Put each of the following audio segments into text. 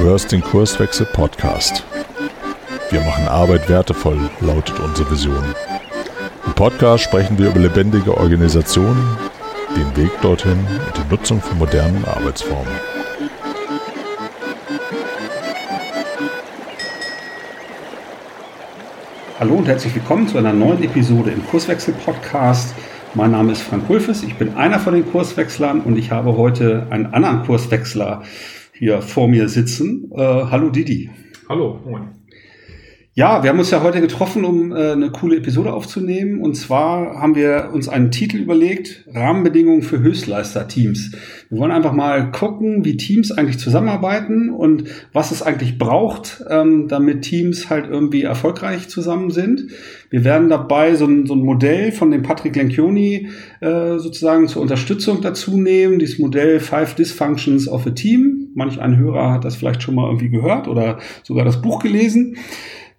hörst den Kurswechsel Podcast. Wir machen Arbeit wertevoll, lautet unsere Vision. Im Podcast sprechen wir über lebendige Organisationen, den Weg dorthin und die Nutzung von modernen Arbeitsformen. Hallo und herzlich willkommen zu einer neuen Episode im Kurswechsel Podcast. Mein Name ist Frank Hulfes, ich bin einer von den Kurswechslern und ich habe heute einen anderen Kurswechsler hier vor mir sitzen. Äh, hallo Didi. Hallo, moin. Ja, wir haben uns ja heute getroffen, um äh, eine coole Episode aufzunehmen. Und zwar haben wir uns einen Titel überlegt, Rahmenbedingungen für Höchstleister-Teams. Wir wollen einfach mal gucken, wie Teams eigentlich zusammenarbeiten und was es eigentlich braucht, ähm, damit Teams halt irgendwie erfolgreich zusammen sind. Wir werden dabei so ein, so ein Modell von dem Patrick Lencioni äh, sozusagen zur Unterstützung dazu nehmen, dieses Modell Five Dysfunctions of a Team. Manch ein Hörer hat das vielleicht schon mal irgendwie gehört oder sogar das Buch gelesen.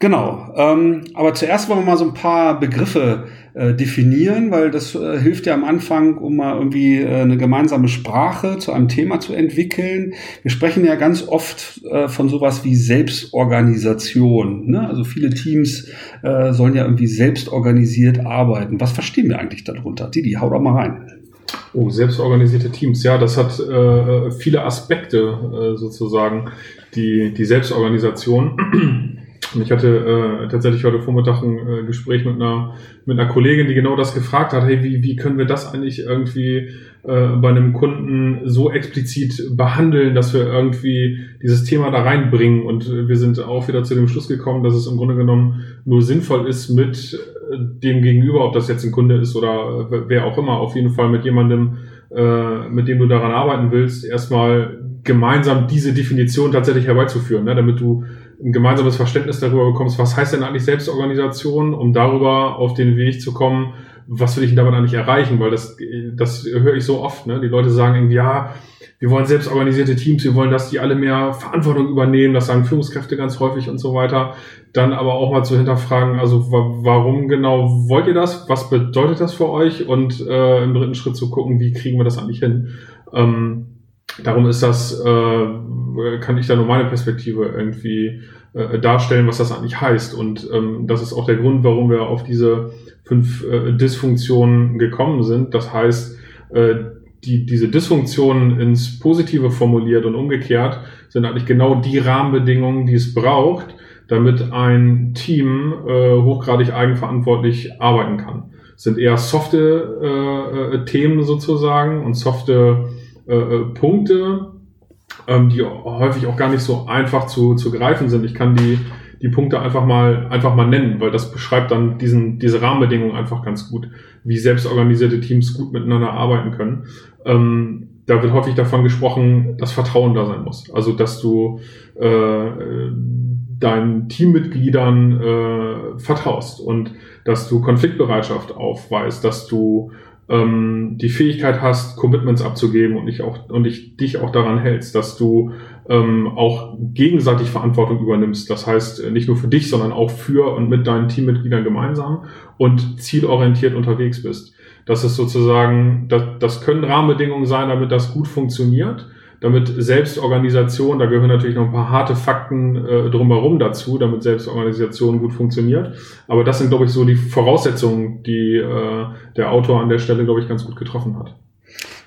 Genau. Ähm, aber zuerst wollen wir mal so ein paar Begriffe äh, definieren, weil das äh, hilft ja am Anfang, um mal irgendwie äh, eine gemeinsame Sprache zu einem Thema zu entwickeln. Wir sprechen ja ganz oft äh, von sowas wie Selbstorganisation. Ne? Also viele Teams äh, sollen ja irgendwie selbstorganisiert arbeiten. Was verstehen wir eigentlich darunter? Didi, hau doch mal rein. Oh, selbstorganisierte Teams. Ja, das hat äh, viele Aspekte äh, sozusagen, die, die Selbstorganisation. Und ich hatte äh, tatsächlich heute Vormittag ein äh, Gespräch mit einer, mit einer Kollegin, die genau das gefragt hat, hey, wie, wie können wir das eigentlich irgendwie äh, bei einem Kunden so explizit behandeln, dass wir irgendwie dieses Thema da reinbringen. Und wir sind auch wieder zu dem Schluss gekommen, dass es im Grunde genommen nur sinnvoll ist, mit äh, dem Gegenüber, ob das jetzt ein Kunde ist oder wer auch immer, auf jeden Fall mit jemandem, äh, mit dem du daran arbeiten willst, erstmal gemeinsam diese Definition tatsächlich herbeizuführen, ne, damit du ein gemeinsames Verständnis darüber bekommst, was heißt denn eigentlich Selbstorganisation, um darüber auf den Weg zu kommen, was will ich denn damit eigentlich erreichen, weil das, das höre ich so oft, ne? Die Leute sagen irgendwie, ja, wir wollen selbstorganisierte Teams, wir wollen, dass die alle mehr Verantwortung übernehmen, das sagen Führungskräfte ganz häufig und so weiter. Dann aber auch mal zu hinterfragen, also warum genau wollt ihr das? Was bedeutet das für euch? Und äh, im dritten Schritt zu gucken, wie kriegen wir das eigentlich hin? Ähm, darum ist das, äh, kann ich da nur meine Perspektive irgendwie äh, darstellen, was das eigentlich heißt. Und ähm, das ist auch der Grund, warum wir auf diese fünf äh, Dysfunktionen gekommen sind. Das heißt, äh, die, diese Dysfunktionen ins Positive formuliert und umgekehrt sind eigentlich genau die Rahmenbedingungen, die es braucht, damit ein Team äh, hochgradig eigenverantwortlich arbeiten kann. Es sind eher softe äh, äh, Themen sozusagen und softe äh, äh, Punkte, ähm, die häufig auch gar nicht so einfach zu, zu greifen sind. Ich kann die, die Punkte einfach mal, einfach mal nennen, weil das beschreibt dann diesen, diese Rahmenbedingungen einfach ganz gut, wie selbstorganisierte Teams gut miteinander arbeiten können. Ähm, da wird häufig davon gesprochen, dass Vertrauen da sein muss. Also, dass du äh, deinen Teammitgliedern äh, vertraust und dass du Konfliktbereitschaft aufweist, dass du ähm, die Fähigkeit hast, Commitments abzugeben und dich auch, und dich, dich auch daran hältst, dass du ähm, auch gegenseitig Verantwortung übernimmst. Das heißt, äh, nicht nur für dich, sondern auch für und mit deinen Teammitgliedern gemeinsam und zielorientiert unterwegs bist. Das ist sozusagen, das, das können Rahmenbedingungen sein, damit das gut funktioniert damit Selbstorganisation, da gehören natürlich noch ein paar harte Fakten äh, drumherum dazu, damit Selbstorganisation gut funktioniert. Aber das sind, glaube ich, so die Voraussetzungen, die äh, der Autor an der Stelle, glaube ich, ganz gut getroffen hat.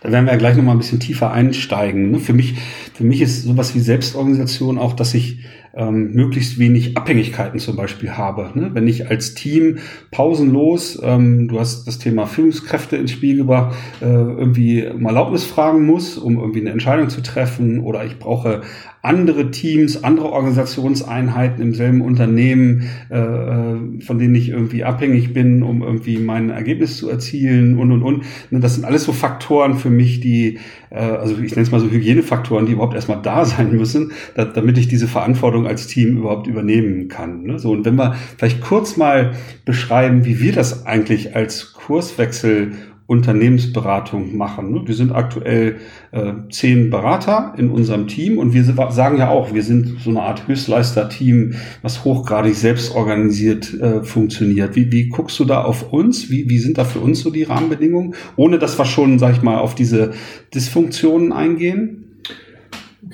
Da werden wir ja gleich nochmal ein bisschen tiefer einsteigen. Ne? Für mich, für mich ist sowas wie Selbstorganisation auch, dass ich ähm, möglichst wenig Abhängigkeiten zum Beispiel habe. Ne? Wenn ich als Team pausenlos, ähm, du hast das Thema Führungskräfte ins Spiel gebracht, äh, irgendwie um Erlaubnis fragen muss, um irgendwie eine Entscheidung zu treffen oder ich brauche andere Teams, andere Organisationseinheiten im selben Unternehmen, äh, äh, von denen ich irgendwie abhängig bin, um irgendwie mein Ergebnis zu erzielen und und und. Ne, das sind alles so Faktoren für mich, die, äh, also ich nenne es mal so Hygienefaktoren, die überhaupt erstmal da sein müssen, da, damit ich diese Verantwortung als Team überhaupt übernehmen kann. Ne? So, und wenn wir vielleicht kurz mal beschreiben, wie wir das eigentlich als Kurswechsel Unternehmensberatung machen. Ne? Wir sind aktuell äh, zehn Berater in unserem Team und wir sagen ja auch, wir sind so eine Art Höchstleister-Team, was hochgradig selbstorganisiert äh, funktioniert. Wie, wie guckst du da auf uns? Wie, wie sind da für uns so die Rahmenbedingungen? Ohne dass wir schon, sag ich mal, auf diese Dysfunktionen eingehen?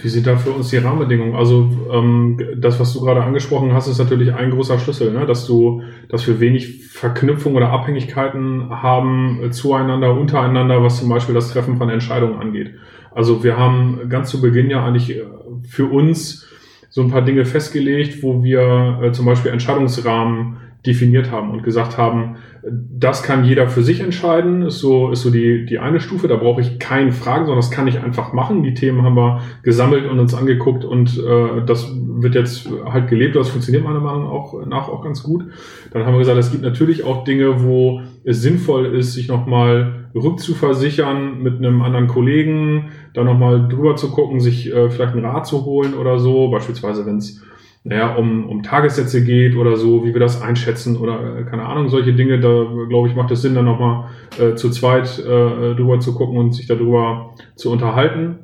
Wie sind da für uns die Rahmenbedingungen? Also ähm, das, was du gerade angesprochen hast, ist natürlich ein großer Schlüssel, ne? dass du, dass wir wenig Verknüpfung oder Abhängigkeiten haben äh, zueinander, untereinander, was zum Beispiel das Treffen von Entscheidungen angeht. Also wir haben ganz zu Beginn ja eigentlich äh, für uns so ein paar Dinge festgelegt, wo wir äh, zum Beispiel Entscheidungsrahmen definiert haben und gesagt haben, das kann jeder für sich entscheiden, ist so, ist so die, die eine Stufe. Da brauche ich keinen Fragen, sondern das kann ich einfach machen. Die Themen haben wir gesammelt und uns angeguckt und äh, das wird jetzt halt gelebt. Das funktioniert meiner Meinung auch nach auch ganz gut. Dann haben wir gesagt, es gibt natürlich auch Dinge, wo es sinnvoll ist, sich nochmal rückzuversichern mit einem anderen Kollegen, da nochmal drüber zu gucken, sich äh, vielleicht einen Rat zu holen oder so. Beispielsweise, wenn es naja, um, um Tagessätze geht oder so, wie wir das einschätzen oder äh, keine Ahnung, solche Dinge, da glaube ich, macht es Sinn, dann nochmal äh, zu zweit äh, drüber zu gucken und sich darüber zu unterhalten,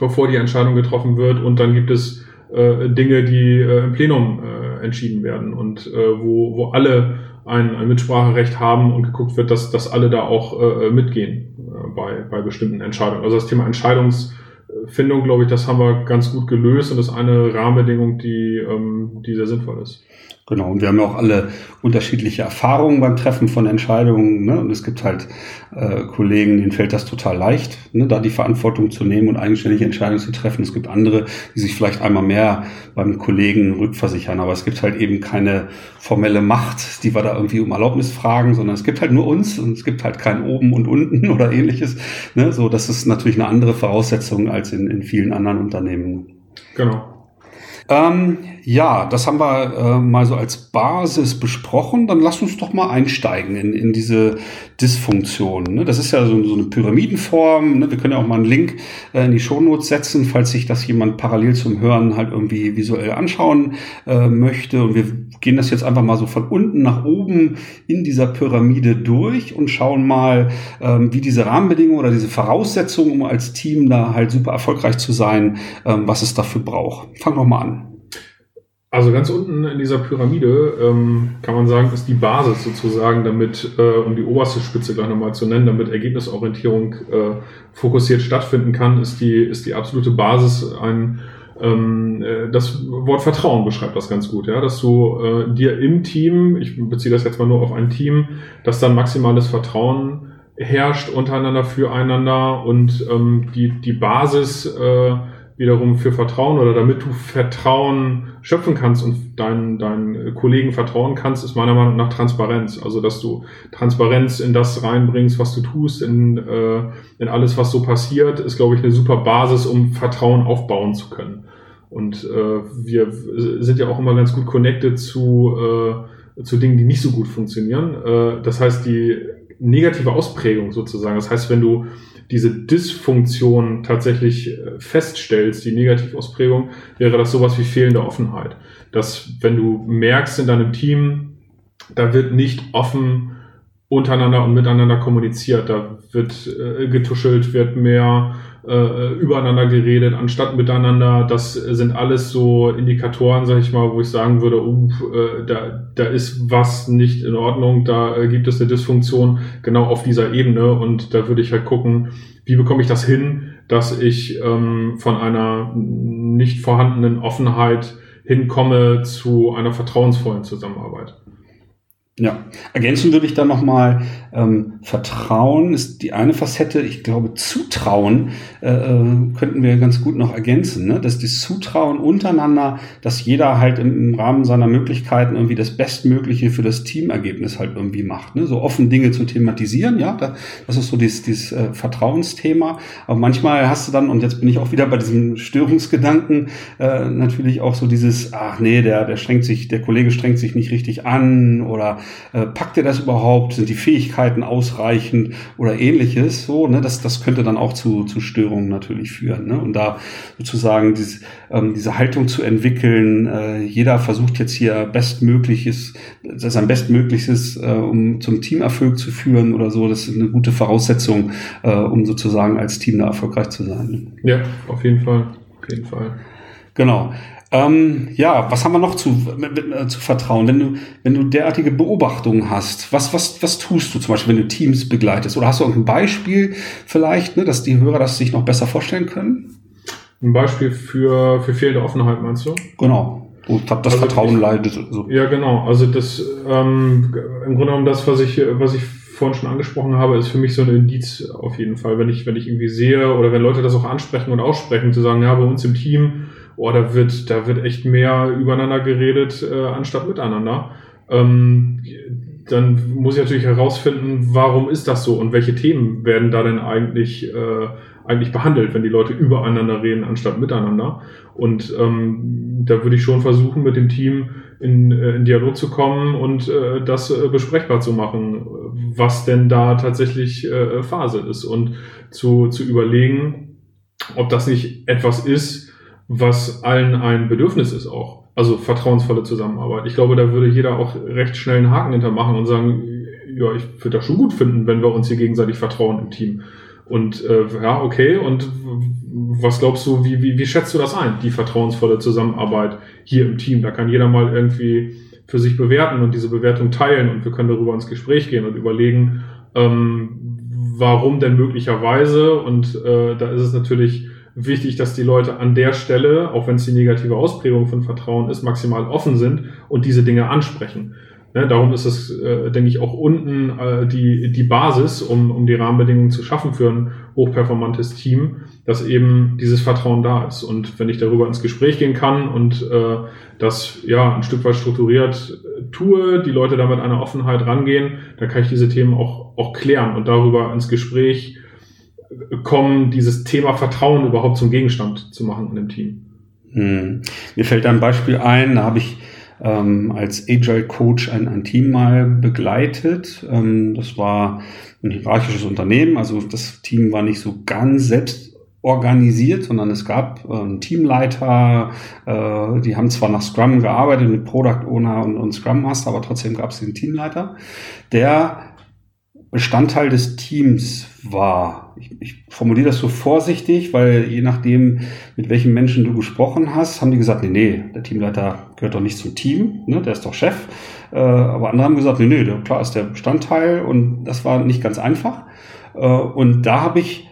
bevor die Entscheidung getroffen wird. Und dann gibt es äh, Dinge, die äh, im Plenum äh, entschieden werden und äh, wo, wo alle ein, ein Mitspracherecht haben und geguckt wird, dass, dass alle da auch äh, mitgehen äh, bei, bei bestimmten Entscheidungen. Also das Thema Entscheidungs Findung, glaube ich, das haben wir ganz gut gelöst und das ist eine Rahmenbedingung, die, ähm, die sehr sinnvoll ist. Genau, und wir haben ja auch alle unterschiedliche Erfahrungen beim Treffen von Entscheidungen. Ne? Und es gibt halt äh, Kollegen, denen fällt das total leicht, ne? da die Verantwortung zu nehmen und eigenständige Entscheidungen zu treffen. Es gibt andere, die sich vielleicht einmal mehr beim Kollegen rückversichern. Aber es gibt halt eben keine formelle Macht, die wir da irgendwie um Erlaubnis fragen, sondern es gibt halt nur uns und es gibt halt kein Oben und Unten oder ähnliches. Ne? So, das ist natürlich eine andere Voraussetzung als in, in vielen anderen Unternehmen. Genau. Ähm, ja, das haben wir äh, mal so als Basis besprochen. Dann lass uns doch mal einsteigen in, in diese Dysfunktion. Ne? Das ist ja so, so eine Pyramidenform. Ne? Wir können ja auch mal einen Link äh, in die Shownotes setzen, falls sich das jemand parallel zum Hören halt irgendwie visuell anschauen äh, möchte. Und wir gehen das jetzt einfach mal so von unten nach oben in dieser Pyramide durch und schauen mal, ähm, wie diese Rahmenbedingungen oder diese Voraussetzungen, um als Team da halt super erfolgreich zu sein, ähm, was es dafür braucht. Fang doch mal an. Also ganz unten in dieser Pyramide ähm, kann man sagen, ist die Basis sozusagen, damit, äh, um die oberste Spitze gleich nochmal zu nennen, damit Ergebnisorientierung äh, fokussiert stattfinden kann, ist die, ist die absolute Basis ein, das Wort Vertrauen beschreibt das ganz gut, ja, dass du äh, dir im Team, ich beziehe das jetzt mal nur auf ein Team, dass dann maximales Vertrauen herrscht untereinander füreinander und ähm, die, die Basis äh, wiederum für Vertrauen oder damit du Vertrauen schöpfen kannst und deinen, deinen Kollegen vertrauen kannst, ist meiner Meinung nach Transparenz. Also, dass du Transparenz in das reinbringst, was du tust, in, äh, in alles, was so passiert, ist, glaube ich, eine super Basis, um Vertrauen aufbauen zu können. Und äh, wir sind ja auch immer ganz gut connected zu, äh, zu Dingen, die nicht so gut funktionieren. Äh, das heißt, die negative Ausprägung sozusagen. Das heißt, wenn du diese Dysfunktion tatsächlich äh, feststellst, die Negativausprägung, wäre das sowas wie fehlende Offenheit. Dass wenn du merkst in deinem Team, da wird nicht offen untereinander und miteinander kommuniziert, da wird äh, getuschelt, wird mehr äh, übereinander geredet, anstatt miteinander. Das sind alles so Indikatoren, sag ich mal, wo ich sagen würde, uh, äh, da, da ist was nicht in Ordnung, da äh, gibt es eine Dysfunktion genau auf dieser Ebene und da würde ich halt gucken, wie bekomme ich das hin, dass ich ähm, von einer nicht vorhandenen Offenheit hinkomme zu einer vertrauensvollen Zusammenarbeit. Ja, ergänzen würde ich dann nochmal, ähm, Vertrauen ist die eine Facette. Ich glaube, Zutrauen äh, äh, könnten wir ganz gut noch ergänzen. Ne? Dass das Zutrauen untereinander, dass jeder halt im, Rahmen seiner Möglichkeiten irgendwie das Bestmögliche für das Teamergebnis halt irgendwie macht. Ne? So offen Dinge zu thematisieren, ja, da, das ist so dieses, dieses äh, Vertrauensthema. Aber manchmal hast du dann, und jetzt bin ich auch wieder bei diesem Störungsgedanken, äh, natürlich auch so dieses, ach nee, der, der strengt sich, der Kollege strengt sich nicht richtig an oder äh, packt er das überhaupt? Sind die Fähigkeiten ausreichend oder ähnliches? So, ne, das, das könnte dann auch zu, zu Störungen natürlich führen. Ne? Und da sozusagen dieses, ähm, diese Haltung zu entwickeln, äh, jeder versucht jetzt hier bestmögliches, sein Bestmögliches, äh, um zum Teamerfolg zu führen oder so, das ist eine gute Voraussetzung, äh, um sozusagen als Team da erfolgreich zu sein. Ja, auf jeden Fall. Auf jeden Fall. Genau. Ähm, ja, was haben wir noch zu, äh, zu vertrauen? Wenn du, wenn du derartige Beobachtungen hast, was, was, was tust du zum Beispiel, wenn du Teams begleitest? Oder hast du irgendein Beispiel vielleicht, ne, dass die Hörer das sich noch besser vorstellen können? Ein Beispiel für, für fehlende Offenheit, meinst du? Genau. Und das also Vertrauen ich, leidet. So. Ja, genau. Also das ähm, im Grunde genommen das, was ich, was ich vorhin schon angesprochen habe, ist für mich so ein Indiz auf jeden Fall. Wenn ich, wenn ich irgendwie sehe oder wenn Leute das auch ansprechen und aussprechen, zu sagen, ja, bei uns im Team, oh, da wird, da wird echt mehr übereinander geredet, äh, anstatt miteinander. Ähm, dann muss ich natürlich herausfinden, warum ist das so und welche Themen werden da denn eigentlich, äh, eigentlich behandelt, wenn die Leute übereinander reden, anstatt miteinander. Und ähm, da würde ich schon versuchen, mit dem Team in, äh, in Dialog zu kommen und äh, das äh, besprechbar zu machen, was denn da tatsächlich äh, Phase ist und zu, zu überlegen, ob das nicht etwas ist, was allen ein Bedürfnis ist auch. Also vertrauensvolle Zusammenarbeit. Ich glaube, da würde jeder auch recht schnell einen Haken hintermachen und sagen, ja, ich würde das schon gut finden, wenn wir uns hier gegenseitig vertrauen im Team. Und äh, ja, okay, und was glaubst du, wie, wie, wie schätzt du das ein, die vertrauensvolle Zusammenarbeit hier im Team? Da kann jeder mal irgendwie für sich bewerten und diese Bewertung teilen und wir können darüber ins Gespräch gehen und überlegen, ähm, warum denn möglicherweise. Und äh, da ist es natürlich wichtig, dass die Leute an der Stelle, auch wenn es die negative Ausprägung von Vertrauen ist, maximal offen sind und diese Dinge ansprechen. Ne, darum ist es, äh, denke ich, auch unten äh, die, die Basis, um, um die Rahmenbedingungen zu schaffen für ein hochperformantes Team, dass eben dieses Vertrauen da ist. Und wenn ich darüber ins Gespräch gehen kann und äh, das ja ein Stück weit strukturiert äh, tue, die Leute damit einer Offenheit rangehen, dann kann ich diese Themen auch, auch klären und darüber ins Gespräch kommen, dieses Thema Vertrauen überhaupt zum Gegenstand zu machen in dem Team. Hm. Mir fällt ein Beispiel ein, da habe ich ähm, als Agile Coach ein, ein Team mal begleitet. Ähm, das war ein hierarchisches Unternehmen, also das Team war nicht so ganz selbst organisiert, sondern es gab äh, einen Teamleiter, äh, die haben zwar nach Scrum gearbeitet mit Product Owner und, und Scrum Master, aber trotzdem gab es den Teamleiter, der Bestandteil des Teams war. Ich, ich formuliere das so vorsichtig, weil je nachdem, mit welchen Menschen du gesprochen hast, haben die gesagt, nee, nee, der Teamleiter gehört doch nicht zum Team, ne, der ist doch Chef. Äh, aber andere haben gesagt, nee, nee, der, klar ist der Bestandteil und das war nicht ganz einfach. Äh, und da habe ich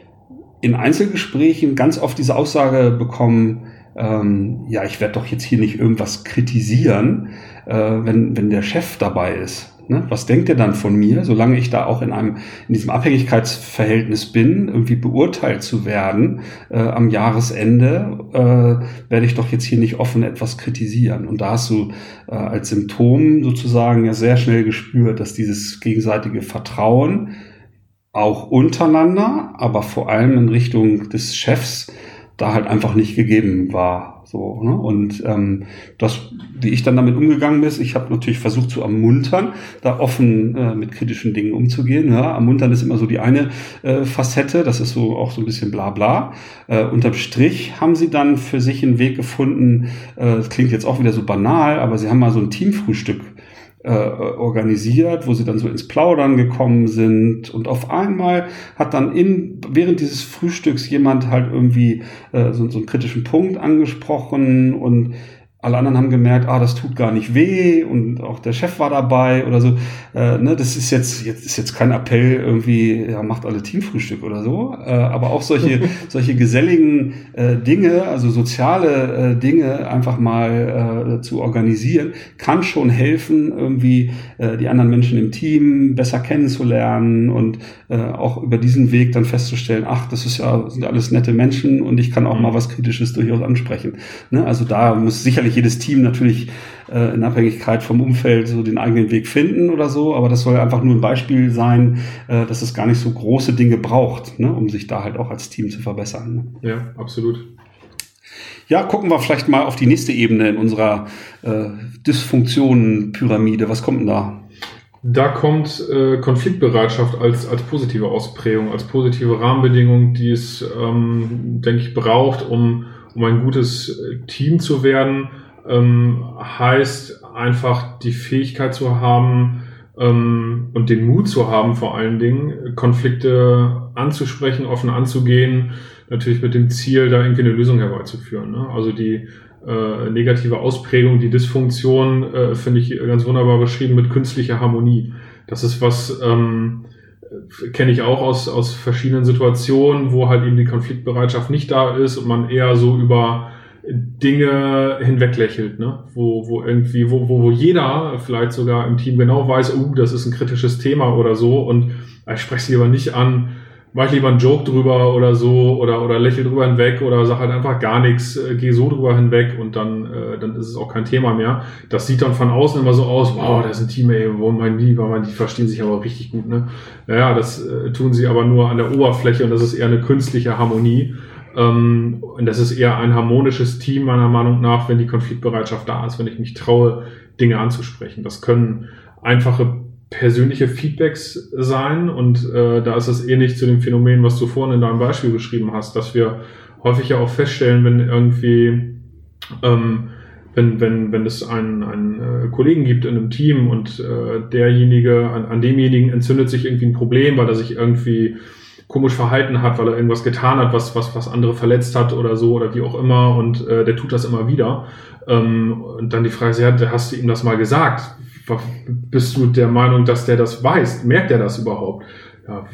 in Einzelgesprächen ganz oft diese Aussage bekommen, ähm, ja, ich werde doch jetzt hier nicht irgendwas kritisieren, äh, wenn, wenn der Chef dabei ist. Ne? Was denkt er dann von mir, solange ich da auch in einem in diesem Abhängigkeitsverhältnis bin, irgendwie beurteilt zu werden äh, am Jahresende, äh, werde ich doch jetzt hier nicht offen etwas kritisieren. Und da hast du äh, als Symptom sozusagen ja sehr schnell gespürt, dass dieses gegenseitige Vertrauen auch untereinander, aber vor allem in Richtung des Chefs da halt einfach nicht gegeben war. So, ne? Und ähm, das, wie ich dann damit umgegangen bin, ich habe natürlich versucht zu ermuntern, da offen äh, mit kritischen Dingen umzugehen. Ja? Ermuntern ist immer so die eine äh, Facette, das ist so auch so ein bisschen bla bla. Äh, unterm Strich haben sie dann für sich einen Weg gefunden, äh, das klingt jetzt auch wieder so banal, aber sie haben mal so ein Teamfrühstück äh, organisiert, wo sie dann so ins Plaudern gekommen sind. Und auf einmal hat dann in, während dieses Frühstücks jemand halt irgendwie äh, so, so einen kritischen Punkt angesprochen und alle anderen haben gemerkt, ah, das tut gar nicht weh und auch der Chef war dabei oder so. Äh, ne, das ist jetzt, jetzt ist jetzt kein Appell irgendwie, ja, macht alle Teamfrühstück oder so. Äh, aber auch solche, solche geselligen äh, Dinge, also soziale äh, Dinge einfach mal äh, zu organisieren, kann schon helfen, irgendwie äh, die anderen Menschen im Team besser kennenzulernen und auch über diesen Weg dann festzustellen, ach, das ist ja, sind alles nette Menschen und ich kann auch mal was Kritisches durchaus ansprechen. Ne? Also da muss sicherlich sicherlich jedes Team natürlich äh, in Abhängigkeit vom Umfeld so den eigenen Weg finden oder so, aber das soll einfach nur ein Beispiel sein, äh, dass es gar nicht so große Dinge braucht, ne, um sich da halt auch als Team zu verbessern. Ne? Ja, absolut. Ja, gucken wir vielleicht mal auf die nächste Ebene in unserer äh, Dysfunktionen-Pyramide. Was kommt denn da? Da kommt äh, Konfliktbereitschaft als, als positive Ausprägung, als positive Rahmenbedingung, die es, ähm, denke ich, braucht, um um ein gutes äh, Team zu werden, ähm, heißt einfach die Fähigkeit zu haben ähm, und den Mut zu haben, vor allen Dingen Konflikte anzusprechen, offen anzugehen, natürlich mit dem Ziel, da irgendwie eine Lösung herbeizuführen. Ne? Also die äh, negative Ausprägung, die Dysfunktion, äh, finde ich ganz wunderbar beschrieben mit künstlicher Harmonie. Das ist was, ähm, kenne ich auch aus, aus verschiedenen Situationen, wo halt eben die Konfliktbereitschaft nicht da ist und man eher so über Dinge hinweglächelt, ne? wo, wo irgendwie, wo, wo, wo jeder vielleicht sogar im Team genau weiß, oh, das ist ein kritisches Thema oder so und ich spreche sie aber nicht an, mach ich lieber einen Joke drüber oder so oder, oder lächel drüber hinweg oder sag halt einfach gar nichts, äh, geh so drüber hinweg und dann, äh, dann ist es auch kein Thema mehr. Das sieht dann von außen immer so aus, wow, das ist ein Team, ey, wo mein Lieber, man, die verstehen sich aber richtig gut, ne? Naja, das äh, tun sie aber nur an der Oberfläche und das ist eher eine künstliche Harmonie. Ähm, und das ist eher ein harmonisches Team, meiner Meinung nach, wenn die Konfliktbereitschaft da ist, wenn ich mich traue, Dinge anzusprechen. Das können einfache persönliche Feedbacks sein und äh, da ist es ähnlich zu dem Phänomen, was du vorhin in deinem Beispiel beschrieben hast, dass wir häufig ja auch feststellen, wenn irgendwie ähm, wenn, wenn, wenn es einen, einen äh, Kollegen gibt in einem Team und äh, derjenige, an, an demjenigen entzündet sich irgendwie ein Problem, weil er sich irgendwie komisch verhalten hat, weil er irgendwas getan hat, was, was, was andere verletzt hat oder so oder wie auch immer und äh, der tut das immer wieder. Ähm, und dann die Frage ja, hast du ihm das mal gesagt? Bist du der Meinung, dass der das weiß? Merkt er das überhaupt? Ja,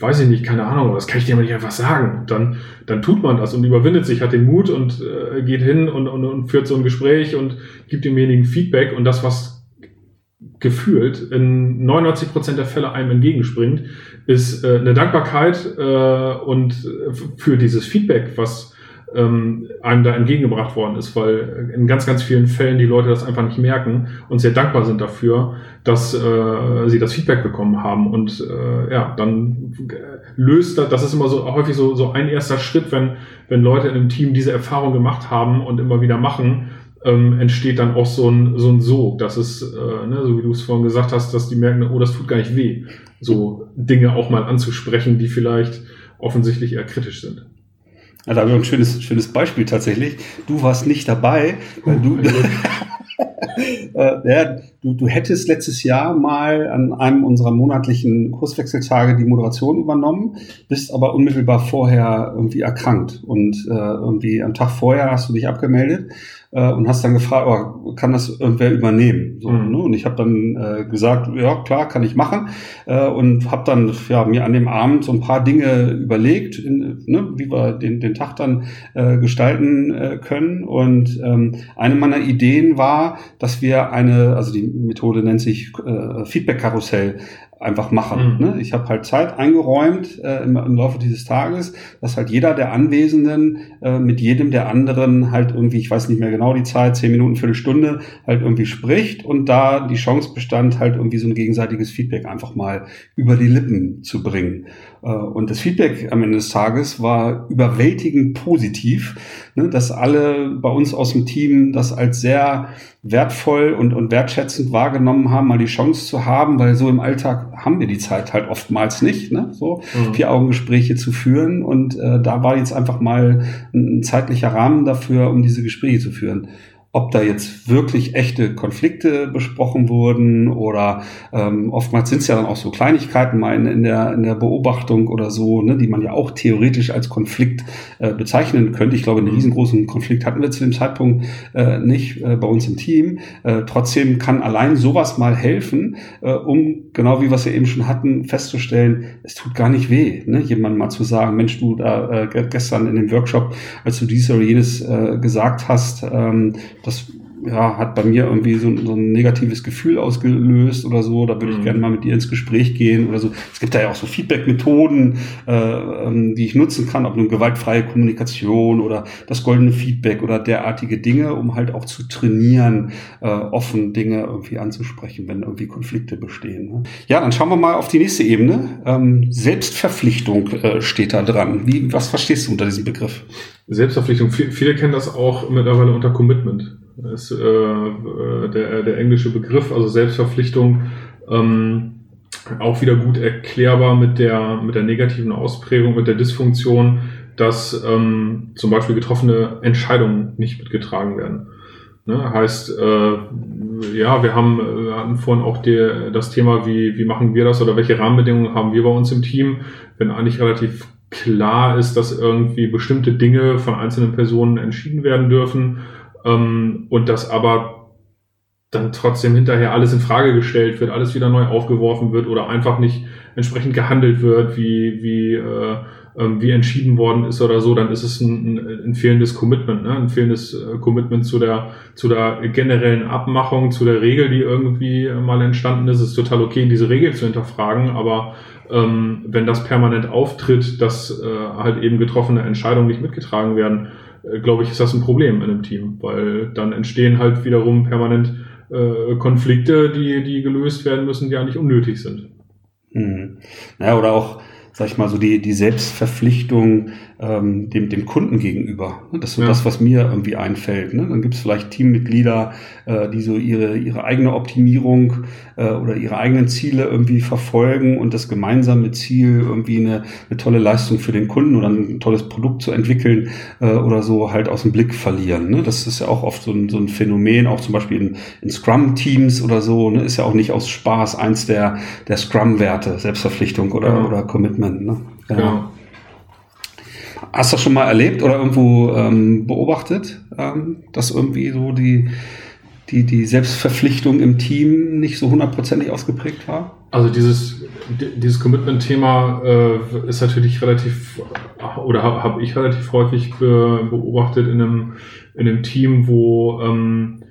weiß ich nicht, keine Ahnung, das kann ich dir aber nicht einfach sagen. Dann, dann tut man das und überwindet sich, hat den Mut und äh, geht hin und, und, und führt so ein Gespräch und gibt demjenigen Feedback und das, was gefühlt in 99 Prozent der Fälle einem entgegenspringt, ist äh, eine Dankbarkeit äh, und äh, für dieses Feedback, was ähm, einem da entgegengebracht worden ist, weil in ganz, ganz vielen Fällen die Leute das einfach nicht merken und sehr dankbar sind dafür, dass äh, sie das Feedback bekommen haben. Und äh, ja, dann löst das, das ist immer so häufig so, so ein erster Schritt, wenn, wenn Leute in einem Team diese Erfahrung gemacht haben und immer wieder machen, ähm, entsteht dann auch so ein, so ein Sog. Das ist, äh, ne, so wie du es vorhin gesagt hast, dass die merken, oh, das tut gar nicht weh, so Dinge auch mal anzusprechen, die vielleicht offensichtlich eher kritisch sind. Da habe ich ein schönes, schönes Beispiel tatsächlich. Du warst nicht dabei, weil du, äh, ja, du, du hättest letztes Jahr mal an einem unserer monatlichen Kurswechseltage die Moderation übernommen, bist aber unmittelbar vorher irgendwie erkrankt. Und äh, irgendwie am Tag vorher hast du dich abgemeldet äh, und hast dann gefragt, oh, kann das irgendwer übernehmen? So, mhm. ne? Und ich habe dann äh, gesagt, ja klar, kann ich machen äh, und habe dann ja, mir an dem Abend so ein paar Dinge überlegt, in, ne, wie wir den, den Tag dann äh, gestalten äh, können. Und ähm, eine meiner Ideen war, dass wir eine, also die Methode nennt sich äh, Feedback-Karussell, einfach machen. Mhm. Ne? Ich habe halt Zeit eingeräumt äh, im, im, Laufe dieses Tages, dass halt jeder der Anwesenden äh, mit jedem der anderen halt irgendwie, ich weiß nicht mehr genau die Zeit, zehn Minuten, Viertelstunde, halt irgendwie spricht und da die Chance bestand, halt irgendwie so ein gegenseitiges Feedback einfach mal über die Lippen zu bringen. Äh, und das Feedback am Ende des Tages war überwältigend positiv, ne, dass alle bei uns aus dem Team das als sehr wertvoll und, und wertschätzend wahrgenommen haben, mal die Chance zu haben, weil so im Alltag haben wir die Zeit halt oftmals nicht, ne, so mhm. vier Augengespräche zu führen. Und äh, da war jetzt einfach mal ein zeitlicher Rahmen dafür, um diese Gespräche zu führen ob da jetzt wirklich echte Konflikte besprochen wurden oder ähm, oftmals sind es ja dann auch so Kleinigkeiten mal in, in, der, in der Beobachtung oder so, ne, die man ja auch theoretisch als Konflikt äh, bezeichnen könnte. Ich glaube, einen riesengroßen Konflikt hatten wir zu dem Zeitpunkt äh, nicht äh, bei uns im Team. Äh, trotzdem kann allein sowas mal helfen, äh, um, genau wie wir es ja eben schon hatten, festzustellen, es tut gar nicht weh, ne, jemandem mal zu sagen, Mensch, du da äh, gestern in dem Workshop, als du dies oder jenes äh, gesagt hast, ähm, das ja, hat bei mir irgendwie so, so ein negatives Gefühl ausgelöst oder so. Da würde ich mhm. gerne mal mit dir ins Gespräch gehen oder so. Es gibt da ja auch so Feedback-Methoden, äh, ähm, die ich nutzen kann, ob nun gewaltfreie Kommunikation oder das goldene Feedback oder derartige Dinge, um halt auch zu trainieren, äh, offen Dinge irgendwie anzusprechen, wenn irgendwie Konflikte bestehen. Ne? Ja, dann schauen wir mal auf die nächste Ebene. Ähm, Selbstverpflichtung äh, steht da dran. Wie, was verstehst du unter diesem Begriff? Selbstverpflichtung. Viele kennen das auch mittlerweile unter Commitment. Das ist äh, äh, der, der englische Begriff, also Selbstverpflichtung. Ähm, auch wieder gut erklärbar mit der, mit der negativen Ausprägung, mit der Dysfunktion, dass ähm, zum Beispiel getroffene Entscheidungen nicht mitgetragen werden. Ne, heißt, äh, ja, wir haben wir äh, hatten vorhin auch die, das Thema, wie, wie machen wir das oder welche Rahmenbedingungen haben wir bei uns im Team, wenn eigentlich relativ klar ist, dass irgendwie bestimmte Dinge von einzelnen Personen entschieden werden dürfen ähm, und das aber dann trotzdem hinterher alles in Frage gestellt wird, alles wieder neu aufgeworfen wird oder einfach nicht entsprechend gehandelt wird, wie, wie, äh, ähm, wie entschieden worden ist oder so, dann ist es ein, ein, ein fehlendes Commitment, ne? ein fehlendes äh, Commitment zu der, zu der generellen Abmachung, zu der Regel, die irgendwie mal entstanden ist. Es ist total okay, diese Regel zu hinterfragen, aber ähm, wenn das permanent auftritt, dass äh, halt eben getroffene Entscheidungen nicht mitgetragen werden, äh, glaube ich, ist das ein Problem in einem Team, weil dann entstehen halt wiederum permanent äh, Konflikte, die, die gelöst werden müssen, die eigentlich unnötig sind. Hm. Naja, oder auch, sag ich mal, so die, die Selbstverpflichtung ähm, dem, dem Kunden gegenüber. Das ist so ja. das, was mir irgendwie einfällt. Ne? Dann gibt es vielleicht Teammitglieder, äh, die so ihre, ihre eigene Optimierung äh, oder ihre eigenen Ziele irgendwie verfolgen und das gemeinsame Ziel, irgendwie eine, eine tolle Leistung für den Kunden oder ein tolles Produkt zu entwickeln äh, oder so halt aus dem Blick verlieren. Ne? Das ist ja auch oft so ein, so ein Phänomen, auch zum Beispiel in, in Scrum-Teams oder so, ne? ist ja auch nicht aus Spaß eins der, der Scrum-Werte, Selbstverpflichtung oder, ja. oder Commitment. Ne? Ja. ja. Hast du das schon mal erlebt oder irgendwo ähm, beobachtet, ähm, dass irgendwie so die, die, die Selbstverpflichtung im Team nicht so hundertprozentig ausgeprägt war? Also dieses, dieses Commitment-Thema äh, ist natürlich relativ, oder habe hab ich relativ häufig be, beobachtet in einem, in einem Team, wo ähm,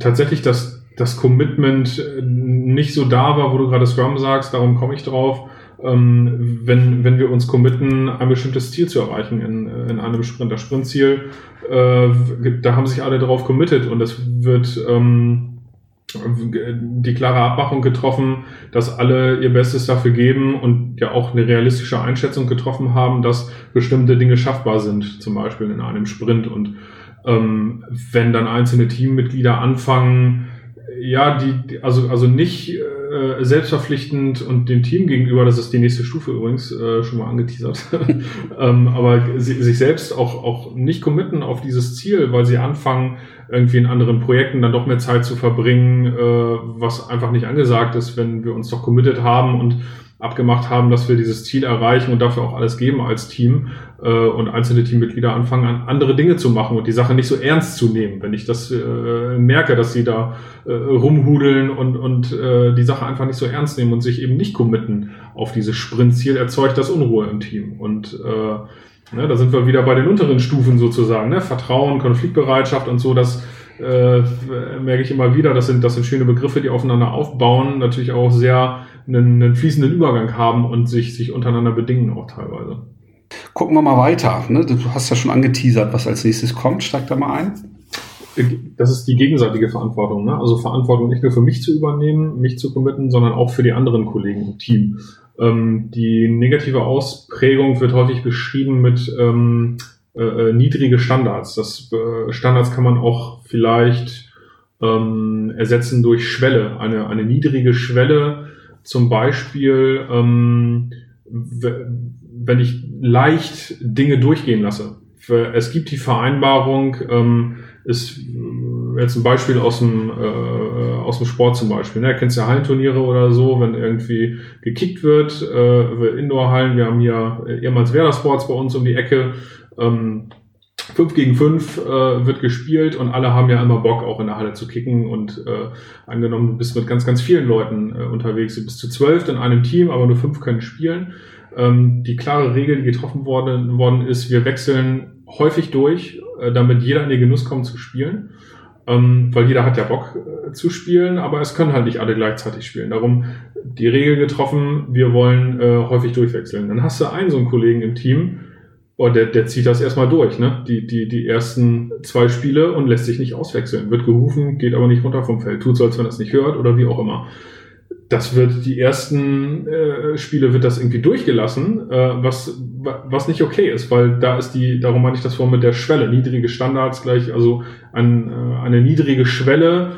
tatsächlich das, das Commitment nicht so da war, wo du gerade Scrum sagst, darum komme ich drauf ähm, wenn, wenn wir uns committen, ein bestimmtes Ziel zu erreichen in, in einem Sprint. Das Sprintziel, äh, da haben sich alle darauf committed und es wird ähm, die klare Abmachung getroffen, dass alle ihr Bestes dafür geben und ja auch eine realistische Einschätzung getroffen haben, dass bestimmte Dinge schaffbar sind, zum Beispiel in einem Sprint. Und ähm, wenn dann einzelne Teammitglieder anfangen, ja, die, also, also nicht äh, selbstverpflichtend und dem Team gegenüber, das ist die nächste Stufe übrigens, äh, schon mal angeteasert, ähm, aber sich selbst auch, auch nicht committen auf dieses Ziel, weil sie anfangen, irgendwie in anderen Projekten dann doch mehr Zeit zu verbringen, äh, was einfach nicht angesagt ist, wenn wir uns doch committed haben und abgemacht haben, dass wir dieses Ziel erreichen und dafür auch alles geben als Team äh, und einzelne Teammitglieder anfangen an andere Dinge zu machen und die Sache nicht so ernst zu nehmen. Wenn ich das äh, merke, dass sie da äh, rumhudeln und, und äh, die Sache einfach nicht so ernst nehmen und sich eben nicht committen auf dieses Sprintziel, erzeugt das Unruhe im Team. Und äh, ne, da sind wir wieder bei den unteren Stufen sozusagen, ne? Vertrauen, Konfliktbereitschaft und so, das äh, merke ich immer wieder, das sind, das sind schöne Begriffe, die aufeinander aufbauen, natürlich auch sehr einen, einen fließenden Übergang haben und sich, sich untereinander bedingen auch teilweise. Gucken wir mal weiter. Ne? Du hast ja schon angeteasert, was als nächstes kommt. Steig da mal ein. Das ist die gegenseitige Verantwortung. Ne? Also Verantwortung nicht nur für mich zu übernehmen, mich zu committen, sondern auch für die anderen Kollegen im Team. Ähm, die negative Ausprägung wird häufig beschrieben mit ähm, äh, äh, niedrige Standards. Das äh, Standards kann man auch vielleicht ähm, ersetzen durch Schwelle. Eine, eine niedrige Schwelle, zum Beispiel, ähm, wenn ich leicht Dinge durchgehen lasse. Es gibt die Vereinbarung, ähm, ist jetzt ein Beispiel aus dem, äh, aus dem Sport zum Beispiel. Ne? Kennst ja Hallenturniere oder so, wenn irgendwie gekickt wird, äh, Indoor-Hallen. Wir haben hier ehemals Werder Sports bei uns um die Ecke. Ähm, 5 gegen 5 äh, wird gespielt und alle haben ja immer Bock, auch in der Halle zu kicken. Und äh, angenommen, du bist mit ganz, ganz vielen Leuten äh, unterwegs, du bist zu zwölf in einem Team, aber nur fünf können spielen. Ähm, die klare Regel, die getroffen worden, worden ist, wir wechseln häufig durch, äh, damit jeder in den Genuss kommt zu spielen. Ähm, weil jeder hat ja Bock äh, zu spielen, aber es können halt nicht alle gleichzeitig spielen. Darum die Regel getroffen, wir wollen äh, häufig durchwechseln. Dann hast du einen so einen Kollegen im Team, Oh, der, der zieht das erstmal durch, ne? Die, die, die ersten zwei Spiele und lässt sich nicht auswechseln. Wird gerufen, geht aber nicht runter vom Feld. Tut so, als wenn er es nicht hört oder wie auch immer. Das wird, die ersten äh, Spiele wird das irgendwie durchgelassen, äh, was, was nicht okay ist, weil da ist die, darum meine ich das vor mit der Schwelle, niedrige Standards gleich, also ein, äh, eine niedrige Schwelle,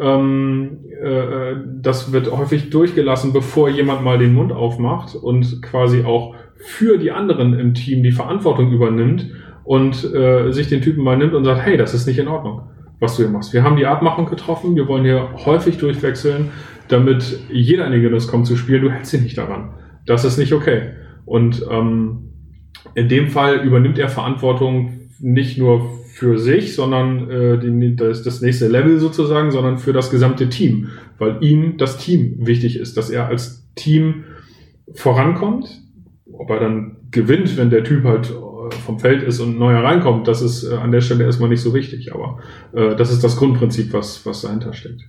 ähm, äh, das wird häufig durchgelassen, bevor jemand mal den Mund aufmacht und quasi auch für die anderen im Team die Verantwortung übernimmt und äh, sich den Typen mal nimmt und sagt, hey, das ist nicht in Ordnung, was du hier machst. Wir haben die Abmachung getroffen, wir wollen hier häufig durchwechseln, damit jeder in den Genuss kommt zu spielen, du hältst dich nicht daran. Das ist nicht okay. Und ähm, in dem Fall übernimmt er Verantwortung nicht nur für sich, sondern äh, die, das, das nächste Level sozusagen, sondern für das gesamte Team, weil ihm das Team wichtig ist, dass er als Team vorankommt. Ob er dann gewinnt, wenn der Typ halt äh, vom Feld ist und neuer reinkommt, das ist äh, an der Stelle erstmal nicht so wichtig. Aber äh, das ist das Grundprinzip, was, was dahinter steckt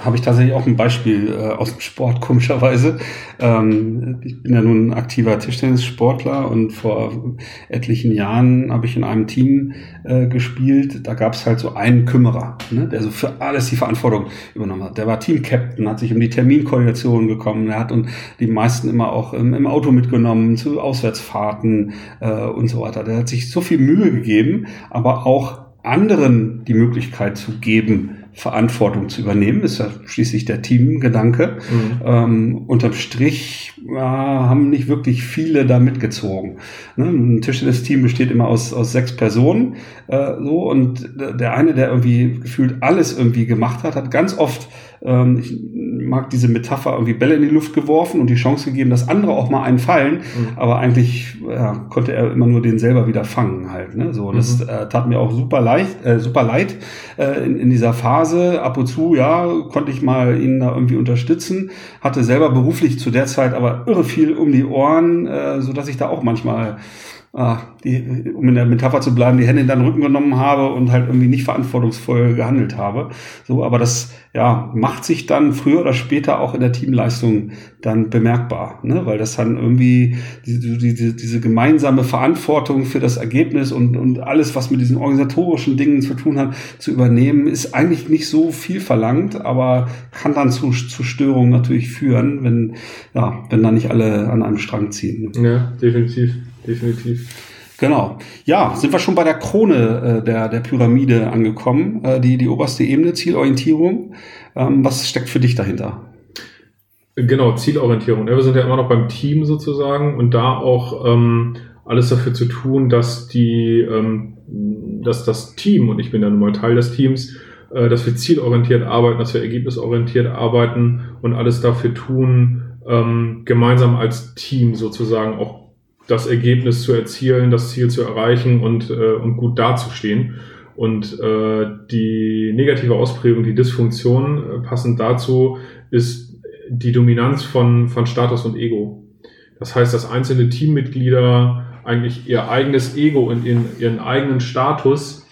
habe ich tatsächlich auch ein Beispiel äh, aus dem Sport, komischerweise. Ähm, ich bin ja nun ein aktiver Tischtennissportler und vor etlichen Jahren habe ich in einem Team äh, gespielt. Da gab es halt so einen Kümmerer, ne, der so für alles die Verantwortung übernommen hat. Der war Team-Captain, hat sich um die Terminkoordination gekommen. Er hat und die meisten immer auch im, im Auto mitgenommen zu Auswärtsfahrten äh, und so weiter. Der hat sich so viel Mühe gegeben, aber auch anderen die Möglichkeit zu geben, Verantwortung zu übernehmen, ist ja schließlich der Teamgedanke. Mhm. Ähm, unterm Strich äh, haben nicht wirklich viele da mitgezogen. Ne? Ein Tischtennis-Team besteht immer aus, aus sechs Personen äh, so und der eine, der irgendwie gefühlt alles irgendwie gemacht hat, hat ganz oft ähm, ich mag diese Metapher irgendwie Bälle in die Luft geworfen und die Chance gegeben, dass andere auch mal einen fallen, mhm. aber eigentlich ja, konnte er immer nur den selber wieder fangen halt. Ne? So, mhm. das äh, tat mir auch super leicht, äh, super leid äh, in, in dieser Phase. Ab und zu, ja, konnte ich mal ihn da irgendwie unterstützen, hatte selber beruflich zu der Zeit aber irre viel um die Ohren, äh, so dass ich da auch manchmal ah, die, um in der Metapher zu bleiben, die Hände in den Rücken genommen habe und halt irgendwie nicht verantwortungsvoll gehandelt habe. So, aber das ja macht sich dann früher oder später auch in der Teamleistung dann bemerkbar, ne? weil das dann irgendwie diese, diese, diese gemeinsame Verantwortung für das Ergebnis und, und alles, was mit diesen organisatorischen Dingen zu tun hat, zu übernehmen, ist eigentlich nicht so viel verlangt, aber kann dann zu, zu Störungen natürlich führen, wenn ja, wenn da nicht alle an einem Strang ziehen. Ja, definitiv definitiv. Genau. Ja, sind wir schon bei der Krone äh, der, der Pyramide angekommen, äh, die, die oberste Ebene, Zielorientierung. Ähm, was steckt für dich dahinter? Genau, Zielorientierung. Wir sind ja immer noch beim Team sozusagen und da auch ähm, alles dafür zu tun, dass die, ähm, dass das Team, und ich bin ja nun mal Teil des Teams, äh, dass wir zielorientiert arbeiten, dass wir ergebnisorientiert arbeiten und alles dafür tun, ähm, gemeinsam als Team sozusagen auch das Ergebnis zu erzielen, das Ziel zu erreichen und, äh, und gut dazustehen. Und äh, die negative Ausprägung, die Dysfunktion, äh, passend dazu, ist die Dominanz von, von Status und Ego. Das heißt, dass einzelne Teammitglieder eigentlich ihr eigenes Ego und ihren, ihren eigenen Status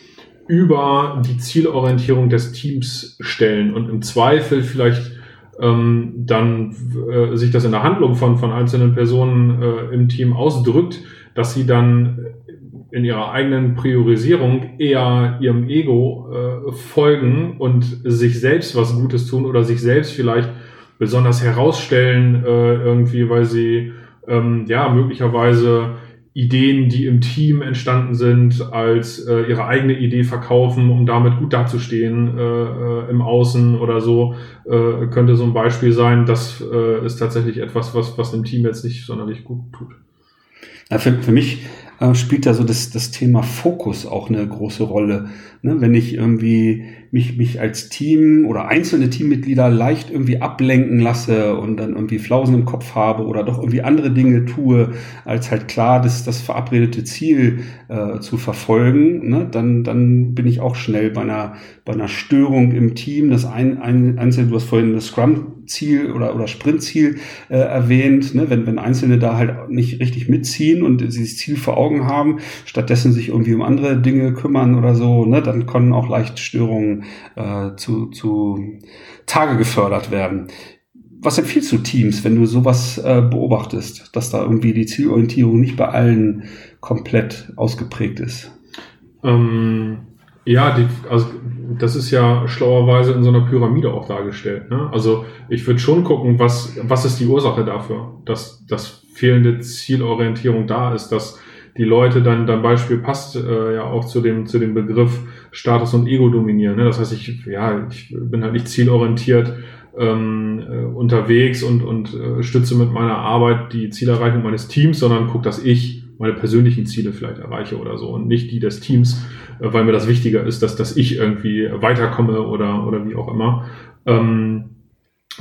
über die Zielorientierung des Teams stellen und im Zweifel vielleicht ähm, dann äh, sich das in der Handlung von, von einzelnen Personen äh, im Team ausdrückt, dass sie dann in ihrer eigenen Priorisierung eher ihrem Ego äh, folgen und sich selbst was Gutes tun oder sich selbst vielleicht besonders herausstellen, äh, irgendwie, weil sie ähm, ja möglicherweise Ideen, die im Team entstanden sind, als äh, ihre eigene Idee verkaufen, um damit gut dazustehen äh, äh, im Außen oder so, äh, könnte so ein Beispiel sein. Das äh, ist tatsächlich etwas, was, was dem Team jetzt nicht sonderlich gut tut. Für, für mich äh, spielt da so das, das Thema Fokus auch eine große Rolle. Ne? Wenn ich irgendwie mich, mich als Team oder einzelne Teammitglieder leicht irgendwie ablenken lasse und dann irgendwie Flausen im Kopf habe oder doch irgendwie andere Dinge tue, als halt klar das, das verabredete Ziel äh, zu verfolgen, ne? dann, dann bin ich auch schnell bei einer, bei einer Störung im Team. Das ein, ein, Einzelne, du hast vorhin das Scrum-Ziel oder, oder Sprint-Ziel äh, erwähnt, ne? wenn, wenn Einzelne da halt nicht richtig mitziehen und sie das Ziel vor Augen haben, stattdessen sich irgendwie um andere Dinge kümmern oder so, ne? dann können auch leicht Störungen äh, zu, zu Tage gefördert werden. Was empfiehlst du Teams, wenn du sowas äh, beobachtest, dass da irgendwie die Zielorientierung nicht bei allen komplett ausgeprägt ist? Ähm, ja, die, also das ist ja schlauerweise in so einer Pyramide auch dargestellt. Ne? Also ich würde schon gucken, was, was ist die Ursache dafür, dass, dass fehlende Zielorientierung da ist, dass die Leute dann, dein Beispiel passt äh, ja auch zu dem, zu dem Begriff Status und Ego dominieren. Ne? Das heißt, ich, ja, ich bin halt nicht zielorientiert ähm, äh, unterwegs und, und äh, stütze mit meiner Arbeit die Zielerreichung meines Teams, sondern gucke, dass ich meine persönlichen Ziele vielleicht erreiche oder so und nicht die des Teams, äh, weil mir das wichtiger ist, dass, dass ich irgendwie weiterkomme oder, oder wie auch immer. Ähm,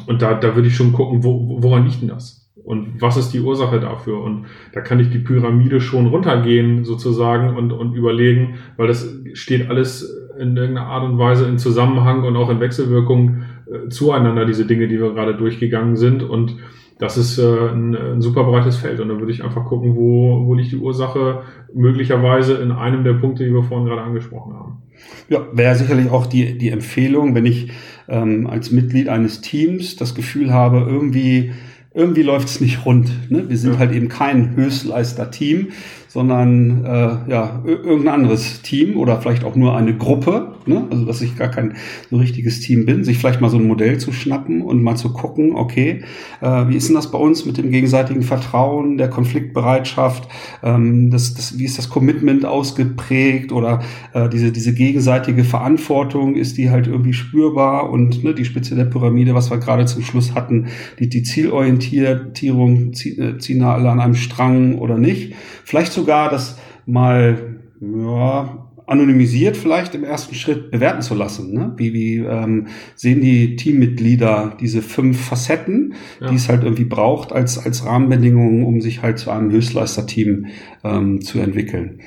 und da, da würde ich schon gucken, wo, woran liegt denn das? Und was ist die Ursache dafür? Und da kann ich die Pyramide schon runtergehen sozusagen und, und überlegen, weil das steht alles in irgendeiner Art und Weise in Zusammenhang und auch in Wechselwirkung äh, zueinander, diese Dinge, die wir gerade durchgegangen sind. Und das ist äh, ein, ein, super breites Feld. Und da würde ich einfach gucken, wo, wo liegt die Ursache möglicherweise in einem der Punkte, die wir vorhin gerade angesprochen haben. Ja, wäre sicherlich auch die, die Empfehlung, wenn ich ähm, als Mitglied eines Teams das Gefühl habe, irgendwie irgendwie läuft es nicht rund. Ne? Wir sind ja. halt eben kein Höchstleister-Team, sondern äh, ja, irgendein anderes Team oder vielleicht auch nur eine Gruppe, ne? also dass ich gar kein so richtiges Team bin, sich vielleicht mal so ein Modell zu schnappen und mal zu gucken, okay, äh, wie ist denn das bei uns mit dem gegenseitigen Vertrauen, der Konfliktbereitschaft, ähm, das, das, wie ist das Commitment ausgeprägt oder äh, diese, diese gegenseitige Verantwortung, ist die halt irgendwie spürbar und ne, die Spitze der Pyramide, was wir gerade zum Schluss hatten, die, die Zielorientierung, ziehen, ziehen alle an einem Strang oder nicht. Vielleicht sogar das mal ja, anonymisiert vielleicht im ersten Schritt bewerten zu lassen. Ne? Wie, wie ähm, sehen die Teammitglieder diese fünf Facetten, ja. die es halt irgendwie braucht als, als Rahmenbedingungen, um sich halt zu einem Höchstleisterteam ähm, zu entwickeln.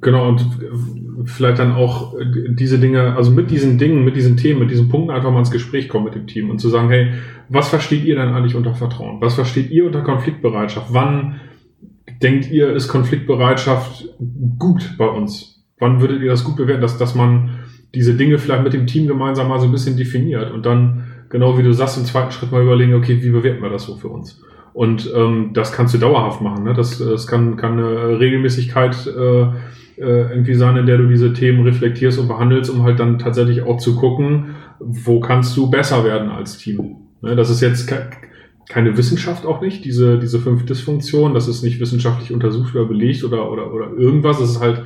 Genau, und vielleicht dann auch diese Dinge, also mit diesen Dingen, mit diesen Themen, mit diesen Punkten einfach mal ins Gespräch kommen mit dem Team und zu sagen, hey, was versteht ihr denn eigentlich unter Vertrauen? Was versteht ihr unter Konfliktbereitschaft? Wann denkt ihr, ist Konfliktbereitschaft gut bei uns? Wann würdet ihr das gut bewerten, dass, dass man diese Dinge vielleicht mit dem Team gemeinsam mal so ein bisschen definiert und dann, genau wie du sagst, im zweiten Schritt mal überlegen, okay, wie bewerten wir das so für uns? Und ähm, das kannst du dauerhaft machen. Ne? Das, das kann, kann eine Regelmäßigkeit äh, äh, irgendwie sein, in der du diese Themen reflektierst und behandelst, um halt dann tatsächlich auch zu gucken, wo kannst du besser werden als Team. Ne? Das ist jetzt keine Wissenschaft auch nicht, diese, diese fünf Dysfunktionen. Das ist nicht wissenschaftlich untersucht oder belegt oder, oder, oder irgendwas. Es ist halt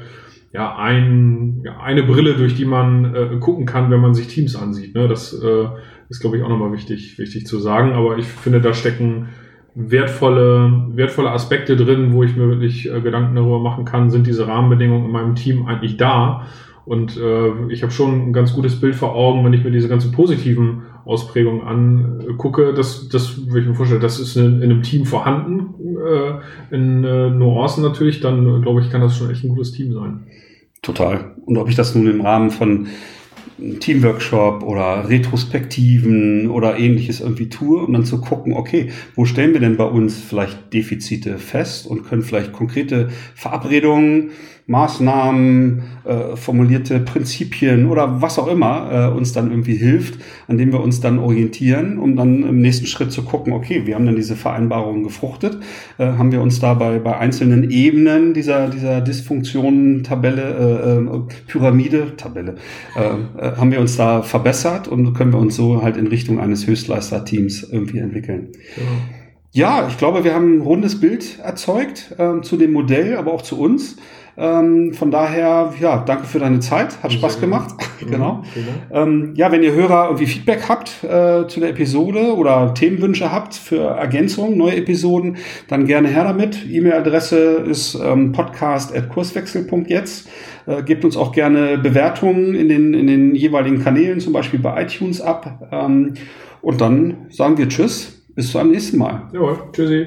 ja, ein, ja, eine Brille, durch die man äh, gucken kann, wenn man sich Teams ansieht. Ne? Das äh, ist, glaube ich, auch nochmal wichtig, wichtig zu sagen. Aber ich finde, da stecken wertvolle, wertvolle Aspekte drin, wo ich mir wirklich äh, Gedanken darüber machen kann, sind diese Rahmenbedingungen in meinem Team eigentlich da? Und äh, ich habe schon ein ganz gutes Bild vor Augen, wenn ich mir diese ganzen positiven Ausprägungen angucke. Das, das würde ich mir vorstellen, das ist in, in einem Team vorhanden, äh, in äh, Nuancen natürlich, dann glaube ich, kann das schon echt ein gutes Team sein. Total. Und ob ich das nun im Rahmen von Teamworkshop oder Retrospektiven oder ähnliches irgendwie tue, um dann zu gucken, okay, wo stellen wir denn bei uns vielleicht Defizite fest und können vielleicht konkrete Verabredungen Maßnahmen, äh, formulierte Prinzipien oder was auch immer äh, uns dann irgendwie hilft, an dem wir uns dann orientieren, um dann im nächsten Schritt zu gucken, okay, wir haben dann diese Vereinbarungen gefruchtet, äh, haben wir uns dabei bei einzelnen Ebenen dieser, dieser Dysfunktionen, Tabelle, äh, äh, Pyramide, Tabelle, äh, äh, haben wir uns da verbessert und können wir uns so halt in Richtung eines Höchstleister-Teams irgendwie entwickeln. Ja. Ja, ich glaube, wir haben ein rundes Bild erzeugt äh, zu dem Modell, aber auch zu uns. Ähm, von daher, ja, danke für deine Zeit. Hat Spaß gemacht. genau. Ähm, ja, wenn ihr Hörer irgendwie Feedback habt äh, zu der Episode oder Themenwünsche habt für Ergänzungen, neue Episoden, dann gerne her damit. E-Mail-Adresse ist ähm, podcast.kurswechsel.jetzt. Äh, gebt uns auch gerne Bewertungen in den, in den jeweiligen Kanälen, zum Beispiel bei iTunes ab. Ähm, und dann sagen wir Tschüss. Bis zum nächsten Mal. Jawohl. Tschüssi.